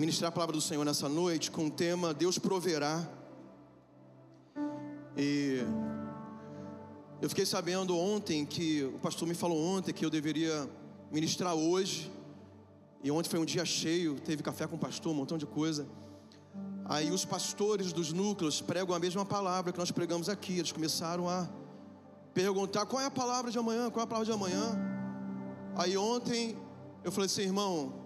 ministrar a palavra do Senhor nessa noite com o tema Deus proverá. E eu fiquei sabendo ontem que o pastor me falou ontem que eu deveria ministrar hoje. E ontem foi um dia cheio, teve café com o pastor, um montão de coisa. Aí os pastores dos núcleos pregam a mesma palavra que nós pregamos aqui. Eles começaram a perguntar qual é a palavra de amanhã, qual é a palavra de amanhã. Aí ontem eu falei assim, irmão,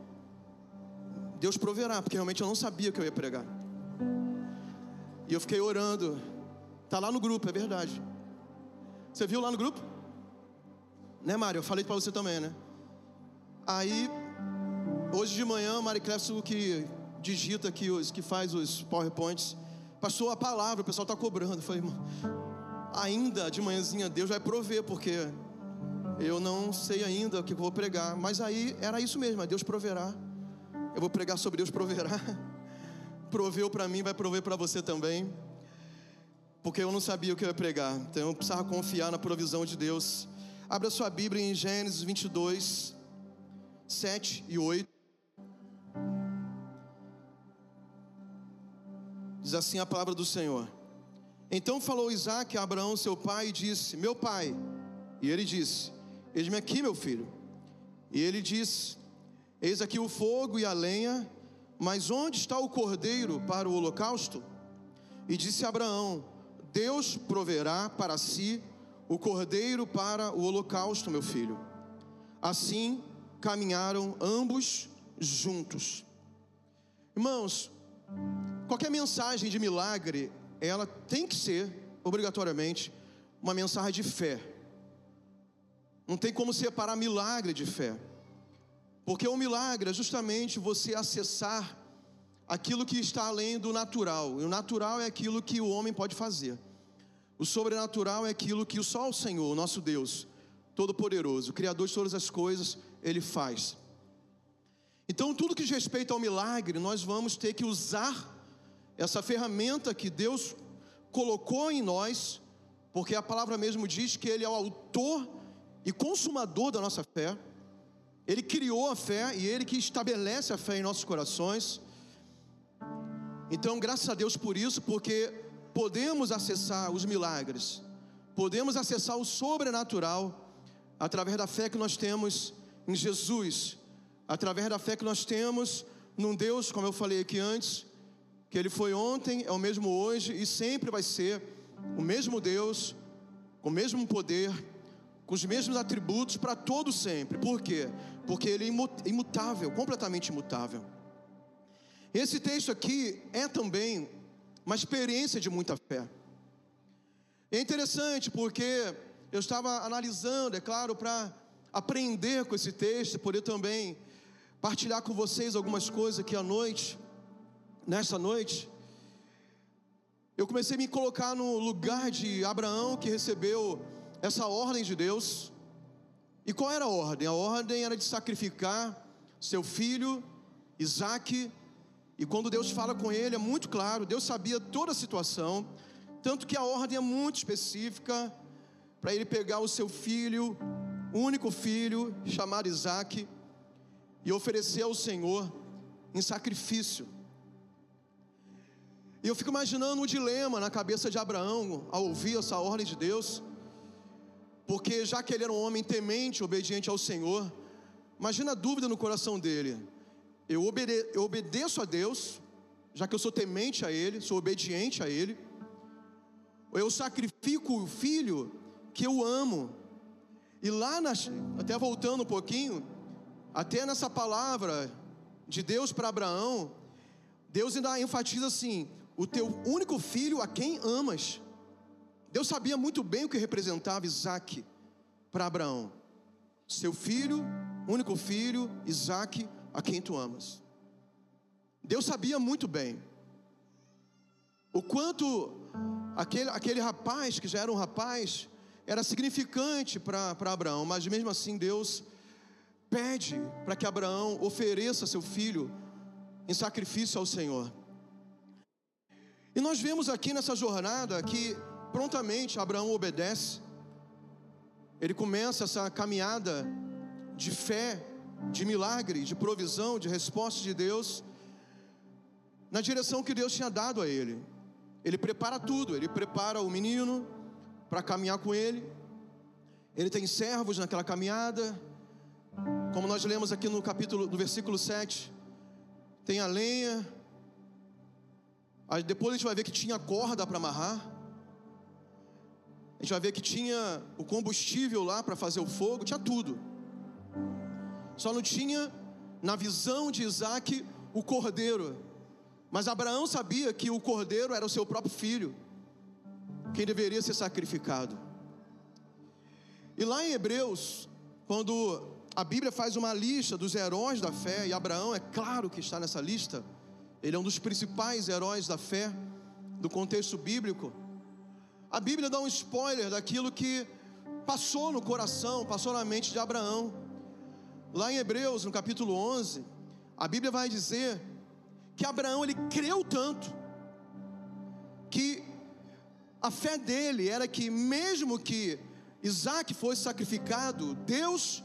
Deus proverá, porque realmente eu não sabia que eu ia pregar. E eu fiquei orando. Tá lá no grupo, é verdade. Você viu lá no grupo? Né, Mário? Eu falei para você também, né? Aí, hoje de manhã, Mari Clefso, que digita aqui, os, que faz os PowerPoints, passou a palavra, o pessoal tá cobrando. Eu falei, ainda de manhãzinha, Deus vai prover, porque eu não sei ainda o que eu vou pregar. Mas aí era isso mesmo, Deus proverá. Eu vou pregar sobre Deus proverá. Proveu para mim, vai prover para você também. Porque eu não sabia o que eu ia pregar. Então eu precisava confiar na provisão de Deus. Abra sua Bíblia em Gênesis 22, 7 e 8. Diz assim a palavra do Senhor. Então falou Isaac a Abraão, seu pai, e disse: Meu pai. E ele disse: Eis-me aqui, meu filho. E ele disse: Eis aqui o fogo e a lenha, mas onde está o cordeiro para o holocausto? E disse Abraão: Deus proverá para si o cordeiro para o holocausto, meu filho. Assim caminharam ambos juntos. Irmãos, qualquer mensagem de milagre, ela tem que ser obrigatoriamente uma mensagem de fé. Não tem como separar milagre de fé. Porque o milagre é justamente você acessar aquilo que está além do natural. E o natural é aquilo que o homem pode fazer. O sobrenatural é aquilo que só o Senhor, o nosso Deus, Todo-Poderoso, Criador de todas as coisas, Ele faz. Então, tudo que diz respeito ao milagre, nós vamos ter que usar essa ferramenta que Deus colocou em nós, porque a palavra mesmo diz que Ele é o autor e consumador da nossa fé. Ele criou a fé e Ele que estabelece a fé em nossos corações. Então, graças a Deus por isso, porque podemos acessar os milagres, podemos acessar o sobrenatural através da fé que nós temos em Jesus, através da fé que nós temos num Deus, como eu falei aqui antes, que Ele foi ontem, é o mesmo hoje e sempre vai ser o mesmo Deus, com o mesmo poder com os mesmos atributos para todo sempre. Por quê? Porque ele é imutável, completamente imutável. Esse texto aqui é também uma experiência de muita fé. É interessante porque eu estava analisando, é claro, para aprender com esse texto, poder também partilhar com vocês algumas coisas aqui à noite, nessa noite. Eu comecei a me colocar no lugar de Abraão que recebeu essa ordem de Deus. E qual era a ordem? A ordem era de sacrificar seu filho, Isaac. E quando Deus fala com ele, é muito claro, Deus sabia toda a situação, tanto que a ordem é muito específica para ele pegar o seu filho, único filho, chamado Isaac, e oferecer ao Senhor em sacrifício. E eu fico imaginando um dilema na cabeça de Abraão ao ouvir essa ordem de Deus. Porque já que ele era um homem temente, obediente ao Senhor, imagina a dúvida no coração dele. Eu, obede eu obedeço a Deus, já que eu sou temente a Ele, sou obediente a Ele. Eu sacrifico o filho que eu amo. E lá, nas, até voltando um pouquinho, até nessa palavra de Deus para Abraão, Deus ainda enfatiza assim: o teu único filho a quem amas. Deus sabia muito bem o que representava Isaac para Abraão. Seu filho, único filho, Isaac, a quem tu amas. Deus sabia muito bem o quanto aquele, aquele rapaz, que já era um rapaz, era significante para Abraão, mas mesmo assim Deus pede para que Abraão ofereça seu filho em sacrifício ao Senhor. E nós vemos aqui nessa jornada que prontamente Abraão obedece, ele começa essa caminhada de fé, de milagre, de provisão, de resposta de Deus, na direção que Deus tinha dado a ele. Ele prepara tudo, ele prepara o menino para caminhar com ele, ele tem servos naquela caminhada, como nós lemos aqui no capítulo, no versículo 7, tem a lenha, depois a gente vai ver que tinha corda para amarrar. Gente vai ver que tinha o combustível lá para fazer o fogo, tinha tudo. Só não tinha, na visão de Isaac, o cordeiro. Mas Abraão sabia que o cordeiro era o seu próprio filho, quem deveria ser sacrificado. E lá em Hebreus, quando a Bíblia faz uma lista dos heróis da fé, e Abraão é claro que está nessa lista, ele é um dos principais heróis da fé do contexto bíblico. A Bíblia dá um spoiler daquilo que passou no coração, passou na mente de Abraão. Lá em Hebreus, no capítulo 11, a Bíblia vai dizer que Abraão ele creu tanto que a fé dele era que mesmo que Isaac fosse sacrificado, Deus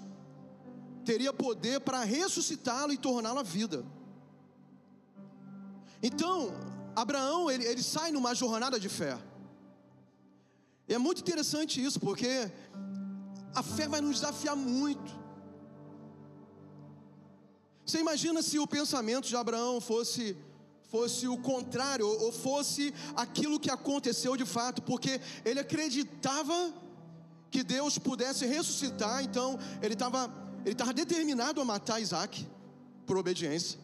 teria poder para ressuscitá-lo e torná-lo a vida. Então, Abraão, ele, ele sai numa jornada de fé. É muito interessante isso, porque a fé vai nos desafiar muito. Você imagina se o pensamento de Abraão fosse fosse o contrário, ou fosse aquilo que aconteceu de fato, porque ele acreditava que Deus pudesse ressuscitar, então ele estava ele estava determinado a matar Isaac por obediência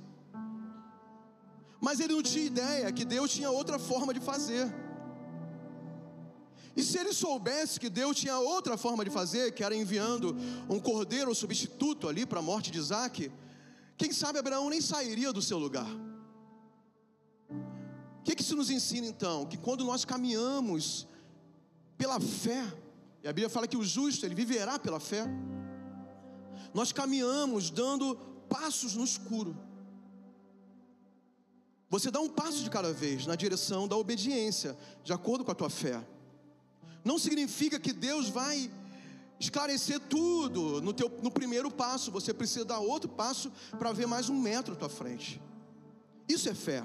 mas ele não tinha ideia que Deus tinha outra forma de fazer. E se ele soubesse que Deus tinha outra forma de fazer, que era enviando um cordeiro substituto ali para a morte de Isaac, quem sabe Abraão nem sairia do seu lugar. O que, que isso nos ensina então? Que quando nós caminhamos pela fé, e a Bíblia fala que o justo, ele viverá pela fé, nós caminhamos dando passos no escuro. Você dá um passo de cada vez na direção da obediência, de acordo com a tua fé. Não significa que Deus vai esclarecer tudo no, teu, no primeiro passo. Você precisa dar outro passo para ver mais um metro à tua frente. Isso é fé.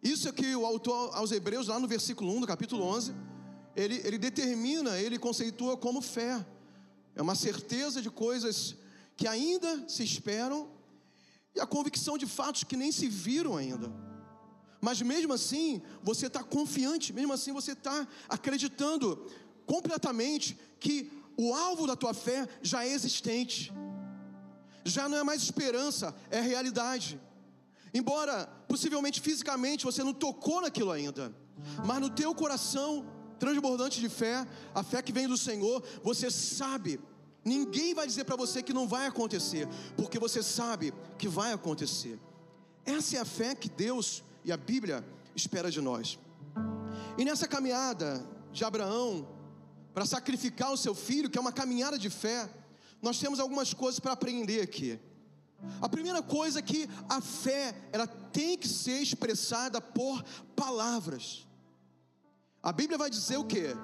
Isso é que o autor aos Hebreus, lá no versículo 1 do capítulo 11, ele, ele determina, ele conceitua como fé. É uma certeza de coisas que ainda se esperam e a convicção de fatos que nem se viram ainda. Mas mesmo assim, você está confiante, mesmo assim, você está acreditando completamente que o alvo da tua fé já é existente, já não é mais esperança, é realidade. Embora possivelmente fisicamente você não tocou naquilo ainda, mas no teu coração transbordante de fé, a fé que vem do Senhor, você sabe Ninguém vai dizer para você que não vai acontecer, porque você sabe que vai acontecer. Essa é a fé que Deus e a Bíblia espera de nós. E nessa caminhada de Abraão para sacrificar o seu filho, que é uma caminhada de fé, nós temos algumas coisas para aprender aqui. A primeira coisa é que a fé, ela tem que ser expressada por palavras. A Bíblia vai dizer o quê?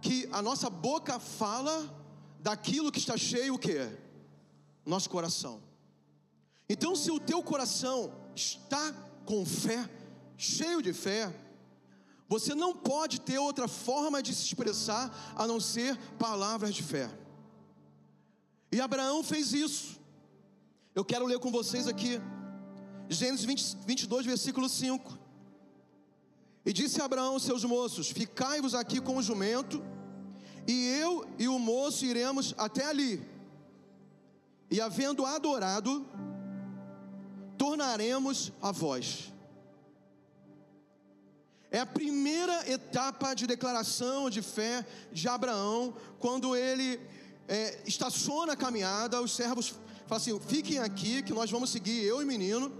Que a nossa boca fala daquilo que está cheio o que? Nosso coração. Então, se o teu coração está com fé, cheio de fé, você não pode ter outra forma de se expressar a não ser palavras de fé. E Abraão fez isso. Eu quero ler com vocês aqui, Gênesis 20, 22, versículo 5. E disse Abraão aos seus moços: Ficai-vos aqui com o jumento e eu e o moço iremos até ali. E havendo adorado, tornaremos a voz. É a primeira etapa de declaração de fé de Abraão, quando ele é, estaciona a caminhada, os servos falam assim: fiquem aqui, que nós vamos seguir, eu e o menino,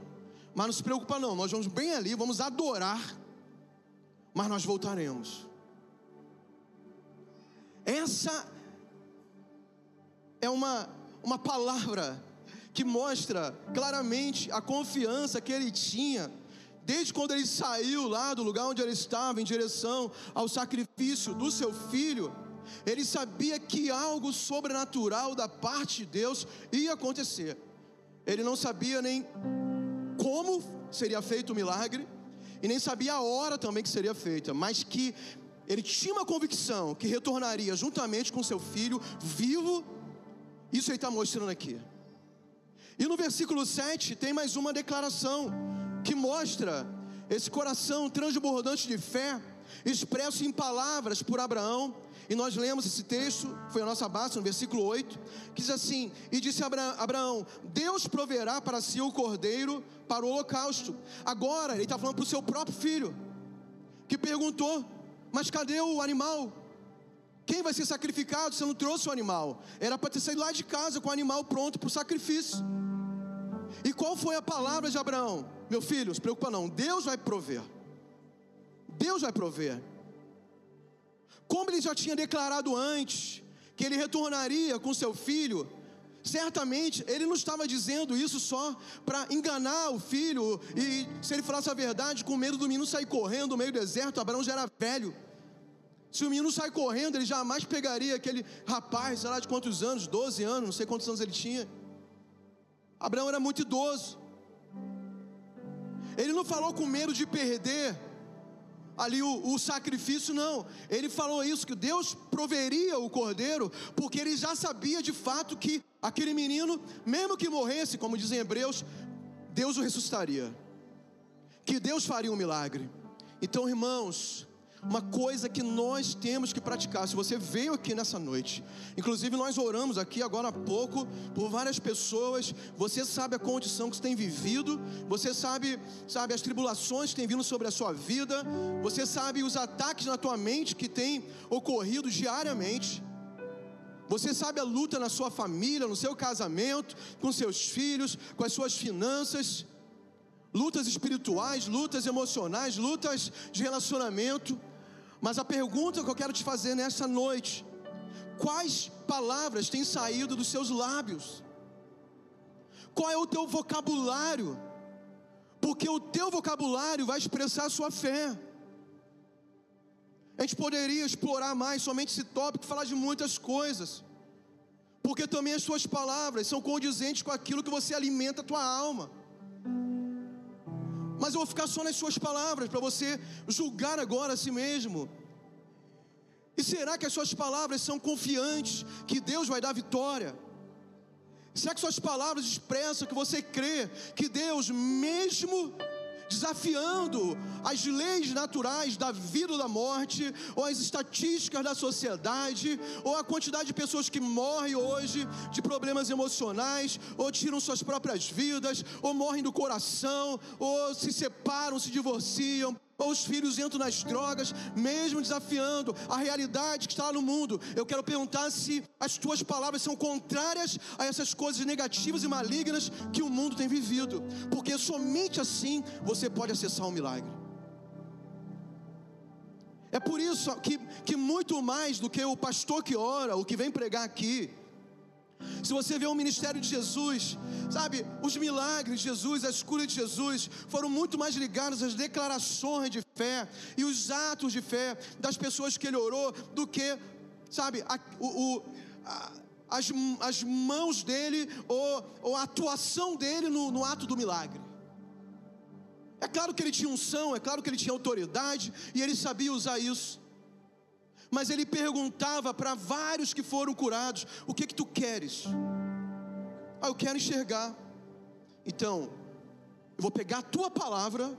Mas não se preocupa não, nós vamos bem ali, vamos adorar, mas nós voltaremos. Essa é uma, uma palavra que mostra claramente a confiança que ele tinha, desde quando ele saiu lá do lugar onde ele estava, em direção ao sacrifício do seu filho. Ele sabia que algo sobrenatural da parte de Deus ia acontecer. Ele não sabia nem como seria feito o milagre, e nem sabia a hora também que seria feita, mas que ele tinha uma convicção que retornaria juntamente com seu filho vivo. Isso ele está mostrando aqui. E no versículo 7 tem mais uma declaração que mostra esse coração transbordante de fé, expresso em palavras por Abraão. E nós lemos esse texto, foi a nossa base, no versículo 8, que diz assim: E disse Abraão: Deus proverá para si o cordeiro para o holocausto. Agora, ele está falando para o seu próprio filho, que perguntou: Mas cadê o animal? Quem vai ser sacrificado? Você não trouxe o animal. Era para ter saído lá de casa com o animal pronto para o sacrifício. E qual foi a palavra de Abraão? Meu filho, se preocupa não, Deus vai prover. Deus vai prover. Como ele já tinha declarado antes, que ele retornaria com seu filho, certamente ele não estava dizendo isso só para enganar o filho, e se ele falasse a verdade, com medo do menino sair correndo no meio do deserto, Abraão já era velho. Se o menino sai correndo, ele jamais pegaria aquele rapaz, sei lá de quantos anos, 12 anos, não sei quantos anos ele tinha Abraão era muito idoso. Ele não falou com medo de perder ali o, o, sacrifício, não. Ele falou isso, que Deus proveria o cordeiro, porque ele já sabia de fato que aquele menino, mesmo que morresse, como dizem Hebreus, Deus o ressuscitaria. Que Deus faria um milagre. Então, irmãos, uma coisa que nós temos que praticar. Se você veio aqui nessa noite, inclusive nós oramos aqui agora há pouco por várias pessoas. Você sabe a condição que você tem vivido, você sabe, sabe as tribulações que têm vindo sobre a sua vida, você sabe os ataques na tua mente que têm ocorrido diariamente. Você sabe a luta na sua família, no seu casamento, com seus filhos, com as suas finanças, lutas espirituais, lutas emocionais, lutas de relacionamento. Mas a pergunta que eu quero te fazer nessa noite: quais palavras têm saído dos seus lábios? Qual é o teu vocabulário? Porque o teu vocabulário vai expressar a sua fé. A gente poderia explorar mais somente esse tópico, falar de muitas coisas. Porque também as suas palavras são condizentes com aquilo que você alimenta a tua alma. Mas eu vou ficar só nas suas palavras, para você julgar agora a si mesmo. E será que as suas palavras são confiantes que Deus vai dar vitória? Será que suas palavras expressam que você crê que Deus, mesmo desafiando as leis naturais da vida ou da morte, ou as estatísticas da sociedade, ou a quantidade de pessoas que morrem hoje de problemas emocionais, ou tiram suas próprias vidas, ou morrem do coração, ou se separam, se divorciam, ou os filhos entram nas drogas, mesmo desafiando a realidade que está no mundo. Eu quero perguntar se as tuas palavras são contrárias a essas coisas negativas e malignas que o mundo tem vivido, porque somente assim você pode acessar um milagre. É por isso que, que muito mais do que o pastor que ora, o que vem pregar aqui, se você vê o ministério de Jesus, sabe, os milagres de Jesus, as curas de Jesus, foram muito mais ligados às declarações de fé e os atos de fé das pessoas que ele orou, do que, sabe, a, o, a, as, as mãos dele ou, ou a atuação dele no, no ato do milagre. É claro que ele tinha unção, é claro que ele tinha autoridade e ele sabia usar isso mas ele perguntava para vários que foram curados: O que que tu queres? Ah, eu quero enxergar. Então, eu vou pegar a tua palavra.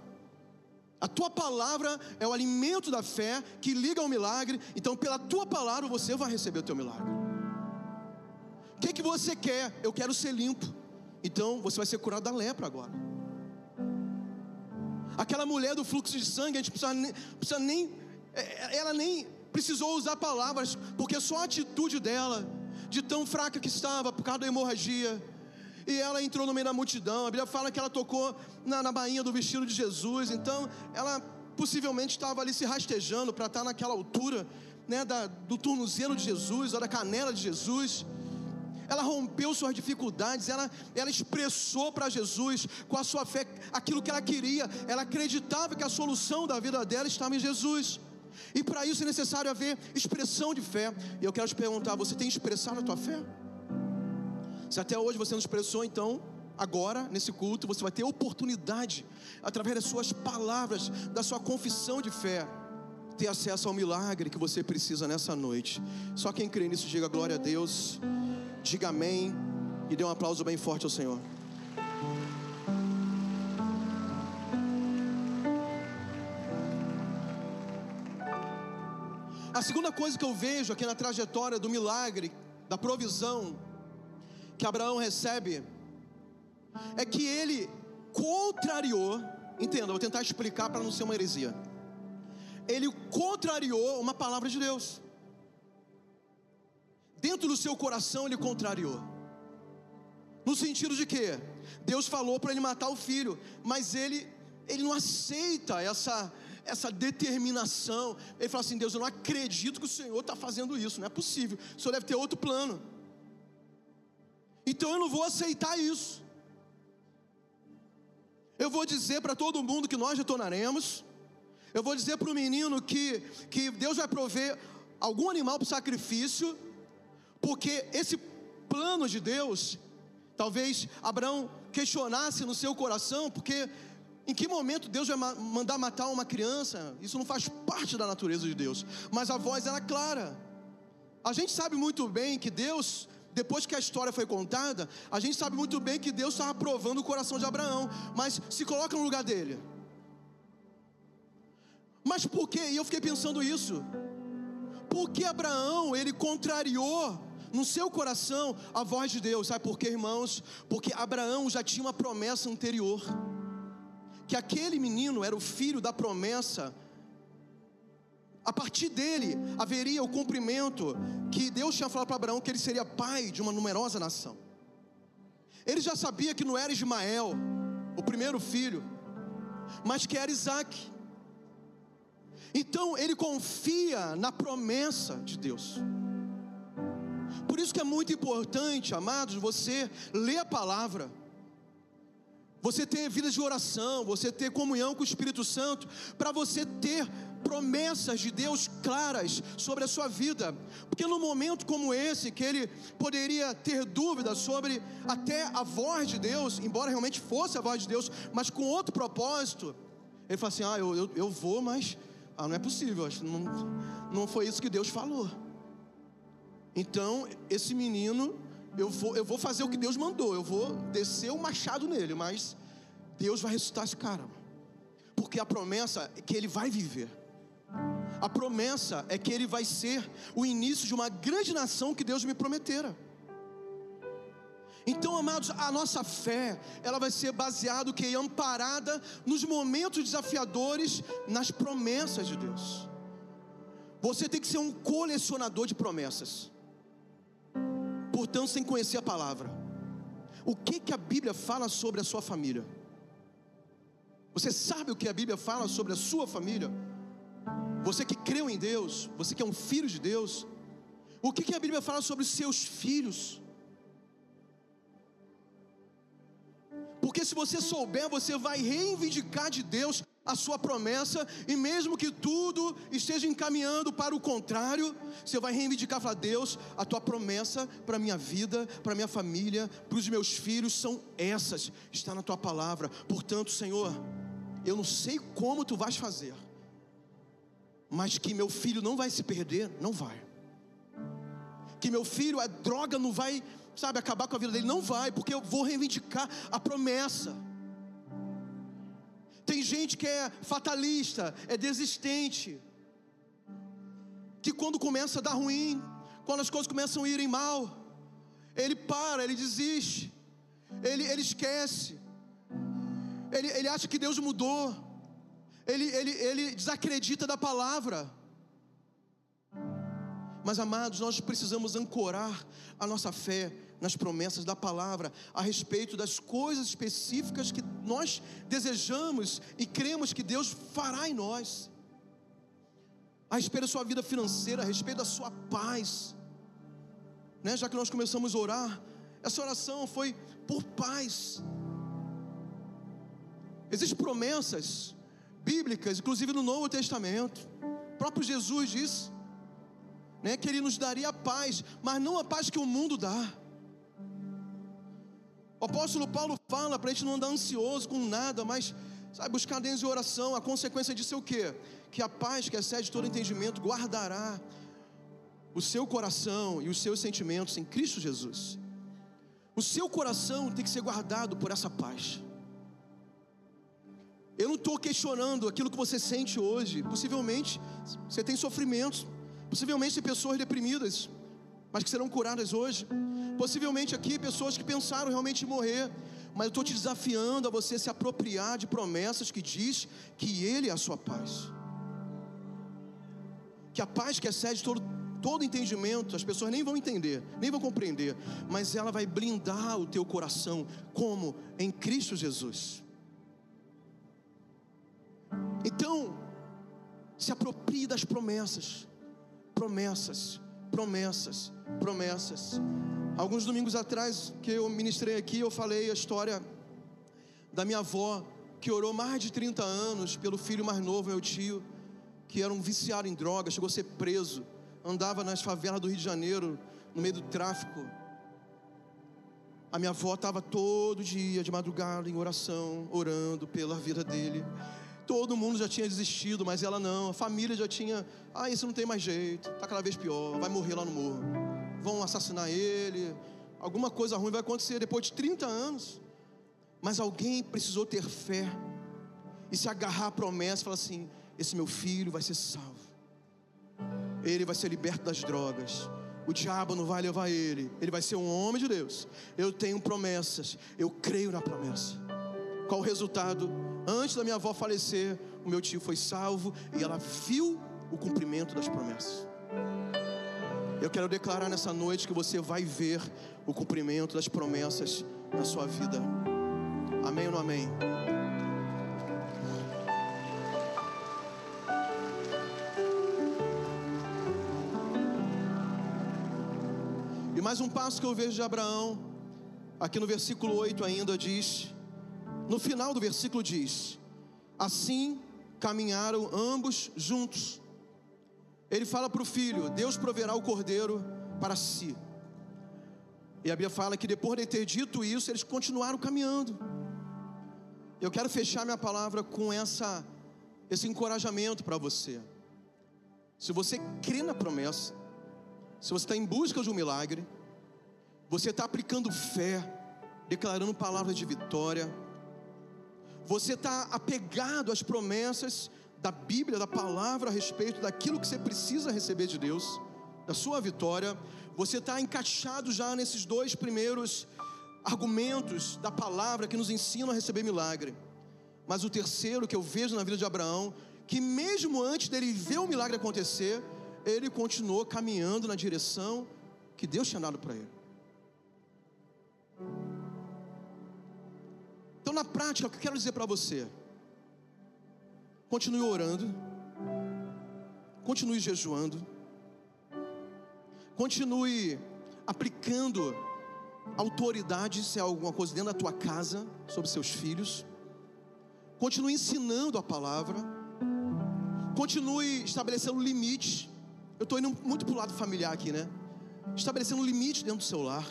A tua palavra é o alimento da fé que liga ao milagre. Então, pela tua palavra você vai receber o teu milagre. O que que você quer? Eu quero ser limpo. Então, você vai ser curado da lepra agora. Aquela mulher do fluxo de sangue, a gente precisa nem, precisa nem é, ela nem precisou usar palavras, porque só a atitude dela, de tão fraca que estava por causa da hemorragia, e ela entrou no meio da multidão. A Bíblia fala que ela tocou na, na bainha do vestido de Jesus. Então, ela possivelmente estava ali se rastejando para estar naquela altura, né, da, do tornozelo de Jesus, ou da canela de Jesus. Ela rompeu suas dificuldades, ela, ela expressou para Jesus, com a sua fé, aquilo que ela queria. Ela acreditava que a solução da vida dela estava em Jesus. E para isso é necessário haver expressão de fé. E eu quero te perguntar: você tem expressado a tua fé? Se até hoje você não expressou, então, agora, nesse culto, você vai ter oportunidade, através das suas palavras, da sua confissão de fé, ter acesso ao milagre que você precisa nessa noite. Só quem crê nisso, diga glória a Deus, diga amém e dê um aplauso bem forte ao Senhor. A segunda coisa que eu vejo aqui na trajetória do milagre, da provisão, que Abraão recebe é que ele contrariou, entenda, vou tentar explicar para não ser uma heresia. Ele contrariou uma palavra de Deus. Dentro do seu coração ele contrariou. No sentido de que Deus falou para ele matar o filho, mas ele ele não aceita essa essa determinação. Ele fala assim: Deus, eu não acredito que o Senhor está fazendo isso, não é possível. O Senhor deve ter outro plano. Então eu não vou aceitar isso. Eu vou dizer para todo mundo que nós retornaremos. Eu vou dizer para o menino que, que Deus vai prover algum animal para sacrifício, porque esse plano de Deus, talvez Abraão questionasse no seu coração, porque em que momento Deus vai mandar matar uma criança? Isso não faz parte da natureza de Deus, mas a voz era clara. A gente sabe muito bem que Deus depois que a história foi contada, a gente sabe muito bem que Deus estava provando o coração de Abraão, mas se coloca no lugar dele. Mas por quê? E eu fiquei pensando isso. Por que Abraão, ele contrariou no seu coração a voz de Deus? Sabe por quê, irmãos? Porque Abraão já tinha uma promessa anterior. Que aquele menino era o filho da promessa a partir dele haveria o cumprimento que Deus tinha falado para Abraão que ele seria pai de uma numerosa nação. Ele já sabia que não era Ismael, o primeiro filho, mas que era Isaac. Então ele confia na promessa de Deus. Por isso que é muito importante, amados, você ler a palavra, você ter vida de oração, você ter comunhão com o Espírito Santo, para você ter promessas de Deus claras sobre a sua vida, porque num momento como esse, que ele poderia ter dúvidas sobre até a voz de Deus, embora realmente fosse a voz de Deus, mas com outro propósito, ele fala assim: Ah, eu, eu, eu vou, mas ah, não é possível, não, não foi isso que Deus falou. Então, esse menino, eu vou, eu vou fazer o que Deus mandou, eu vou descer o machado nele, mas Deus vai ressuscitar esse cara, porque a promessa é que ele vai viver. A promessa é que ele vai ser o início de uma grande nação que Deus me prometera. Então, amados, a nossa fé, ela vai ser baseada que amparada nos momentos desafiadores, nas promessas de Deus. Você tem que ser um colecionador de promessas. Portanto, sem conhecer a palavra. O que que a Bíblia fala sobre a sua família? Você sabe o que a Bíblia fala sobre a sua família? Você que creu em Deus, você que é um filho de Deus, o que, que a Bíblia fala sobre seus filhos? Porque se você souber, você vai reivindicar de Deus a sua promessa, e mesmo que tudo esteja encaminhando para o contrário, você vai reivindicar e falar: Deus, a tua promessa para a minha vida, para a minha família, para os meus filhos são essas, está na tua palavra. Portanto, Senhor, eu não sei como tu vais fazer, mas que meu filho não vai se perder, não vai. Que meu filho, a droga não vai, sabe, acabar com a vida dele, não vai, porque eu vou reivindicar a promessa. Tem gente que é fatalista, é desistente, que quando começa a dar ruim, quando as coisas começam a irem mal, ele para, ele desiste, ele, ele esquece, ele, ele acha que Deus mudou ele, ele, ele desacredita da palavra. Mas amados, nós precisamos ancorar a nossa fé nas promessas da palavra a respeito das coisas específicas que nós desejamos e cremos que Deus fará em nós. A respeito da sua vida financeira, a respeito da sua paz. Né? Já que nós começamos a orar, essa oração foi por paz. Existem promessas bíblicas, inclusive no Novo Testamento. O próprio Jesus disse né, que Ele nos daria paz, mas não a paz que o mundo dá. O apóstolo Paulo fala para a gente não andar ansioso com nada, mas sabe, buscar Deus de oração. A consequência disso é o quê? Que a paz que excede todo entendimento guardará o seu coração e os seus sentimentos em Cristo Jesus. O seu coração tem que ser guardado por essa paz. Eu não estou questionando aquilo que você sente hoje. Possivelmente você tem sofrimentos, possivelmente pessoas deprimidas, mas que serão curadas hoje. Possivelmente aqui pessoas que pensaram realmente morrer, mas eu estou te desafiando a você se apropriar de promessas que diz que Ele é a sua paz. Que a paz que excede todo, todo entendimento, as pessoas nem vão entender, nem vão compreender, mas ela vai blindar o teu coração, como em Cristo Jesus. Então, se aproprie das promessas, promessas, promessas, promessas. Alguns domingos atrás que eu ministrei aqui, eu falei a história da minha avó, que orou mais de 30 anos pelo filho mais novo, meu tio, que era um viciado em drogas, chegou a ser preso, andava nas favelas do Rio de Janeiro, no meio do tráfico. A minha avó estava todo dia de madrugada em oração, orando pela vida dele. Todo mundo já tinha desistido, mas ela não. A família já tinha, ah, isso não tem mais jeito, está cada vez pior, vai morrer lá no morro. Vão assassinar ele, alguma coisa ruim vai acontecer depois de 30 anos. Mas alguém precisou ter fé e se agarrar à promessa e falar assim: esse meu filho vai ser salvo. Ele vai ser liberto das drogas. O diabo não vai levar ele. Ele vai ser um homem de Deus. Eu tenho promessas. Eu creio na promessa. Qual o resultado? Antes da minha avó falecer, o meu tio foi salvo e ela viu o cumprimento das promessas. Eu quero declarar nessa noite que você vai ver o cumprimento das promessas na sua vida. Amém ou não amém? E mais um passo que eu vejo de Abraão, aqui no versículo 8 ainda diz: no final do versículo diz: Assim caminharam ambos juntos. Ele fala para o filho: Deus proverá o cordeiro para si. E a Bíblia fala que depois de ter dito isso, eles continuaram caminhando. Eu quero fechar minha palavra com essa, esse encorajamento para você. Se você crê na promessa, se você está em busca de um milagre, você está aplicando fé, declarando palavras de vitória, você está apegado às promessas da Bíblia, da palavra a respeito daquilo que você precisa receber de Deus, da sua vitória. Você está encaixado já nesses dois primeiros argumentos da palavra que nos ensinam a receber milagre. Mas o terceiro que eu vejo na vida de Abraão, que mesmo antes dele ver o milagre acontecer, ele continuou caminhando na direção que Deus tinha dado para ele. Então, na prática, o que eu quero dizer para você? Continue orando, continue jejuando, continue aplicando autoridade, se é alguma coisa dentro da tua casa, sobre seus filhos, continue ensinando a palavra, continue estabelecendo limites. Eu estou indo muito para o lado familiar aqui, né? Estabelecendo limites dentro do seu lar.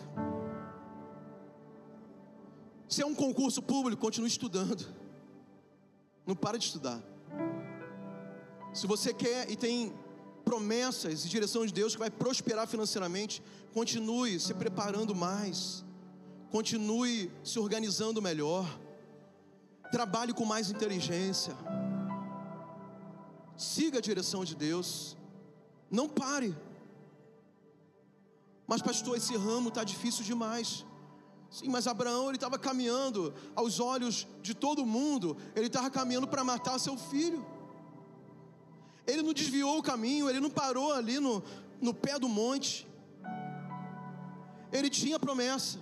Se é um concurso público, continue estudando. Não para de estudar. Se você quer e tem promessas e direção de Deus que vai prosperar financeiramente, continue se preparando mais. Continue se organizando melhor. Trabalhe com mais inteligência. Siga a direção de Deus. Não pare. Mas, pastor, esse ramo está difícil demais. Sim, mas Abraão ele estava caminhando aos olhos de todo mundo, ele estava caminhando para matar seu filho. Ele não desviou o caminho, ele não parou ali no, no pé do monte, ele tinha promessa.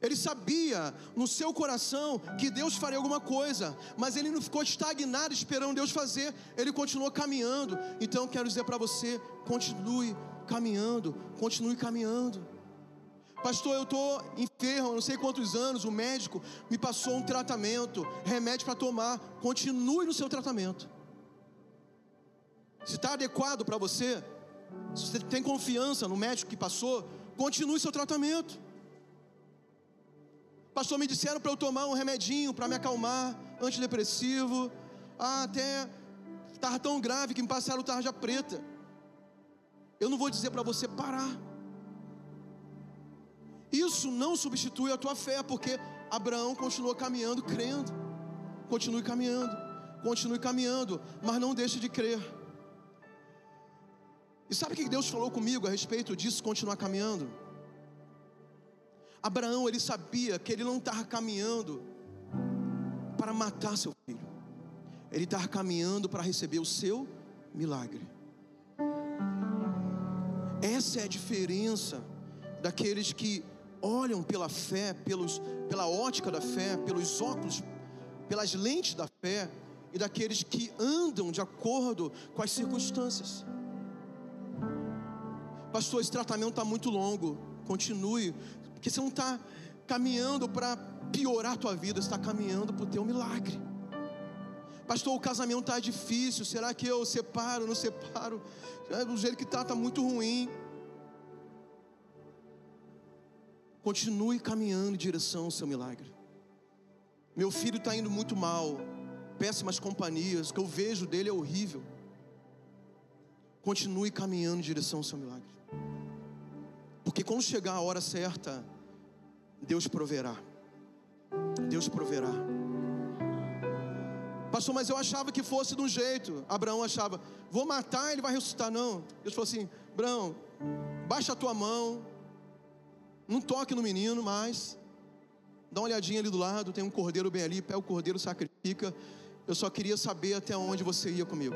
Ele sabia no seu coração que Deus faria alguma coisa, mas ele não ficou estagnado esperando Deus fazer, ele continuou caminhando. Então quero dizer para você: continue caminhando, continue caminhando. Pastor, eu estou enfermo, não sei quantos anos, o médico me passou um tratamento, remédio para tomar. Continue no seu tratamento. Se está adequado para você, se você tem confiança no médico que passou, continue seu tratamento. Pastor, me disseram para eu tomar um remedinho para me acalmar, antidepressivo. Ah, até estava tão grave que me passaram tarja preta. Eu não vou dizer para você parar. Isso não substitui a tua fé, porque Abraão continuou caminhando, crendo. Continue caminhando, continue caminhando, mas não deixe de crer. E sabe o que Deus falou comigo a respeito disso, continuar caminhando? Abraão, ele sabia que ele não estava caminhando para matar seu filho, ele estava caminhando para receber o seu milagre. Essa é a diferença daqueles que olham pela fé, pelos, pela ótica da fé, pelos óculos, pelas lentes da fé, e daqueles que andam de acordo com as circunstâncias. Pastor, esse tratamento está muito longo. Continue, porque você não está caminhando para piorar a tua vida, você está caminhando para o teu milagre. Pastor, o casamento está difícil. Será que eu separo, não separo? O jeito que está, está muito ruim. Continue caminhando em direção ao seu milagre. Meu filho está indo muito mal, péssimas companhias, o que eu vejo dele é horrível. Continue caminhando em direção ao seu milagre. Porque quando chegar a hora certa, Deus proverá. Deus proverá. Pastor, mas eu achava que fosse de um jeito. Abraão achava, vou matar, ele vai ressuscitar. Não. Deus falou assim: Abraão, baixa a tua mão, não toque no menino mais. Dá uma olhadinha ali do lado, tem um cordeiro bem ali, pega o cordeiro, sacrifica. Eu só queria saber até onde você ia comigo.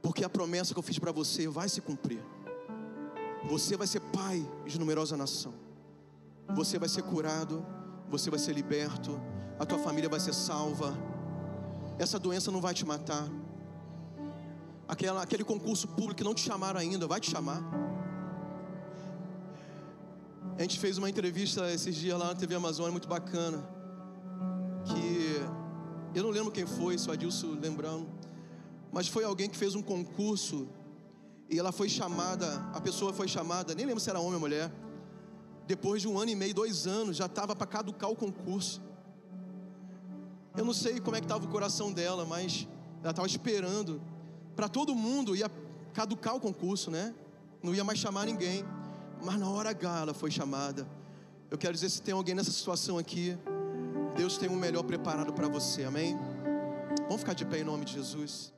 Porque a promessa que eu fiz para você vai se cumprir. Você vai ser pai de numerosa nação. Você vai ser curado, você vai ser liberto, a tua família vai ser salva. Essa doença não vai te matar. Aquela, aquele concurso público que não te chamaram ainda, vai te chamar. A gente fez uma entrevista esses dias lá na TV Amazônia, muito bacana. Que eu não lembro quem foi, se o Adilson lembrando. Mas foi alguém que fez um concurso e ela foi chamada, a pessoa foi chamada, nem lembro se era homem ou mulher. Depois de um ano e meio, dois anos, já estava para caducar o concurso. Eu não sei como é que estava o coração dela, mas ela estava esperando. Para todo mundo ia caducar o concurso, né? Não ia mais chamar ninguém mas na hora H ela foi chamada. Eu quero dizer, se tem alguém nessa situação aqui, Deus tem o um melhor preparado para você, amém? Vamos ficar de pé em nome de Jesus.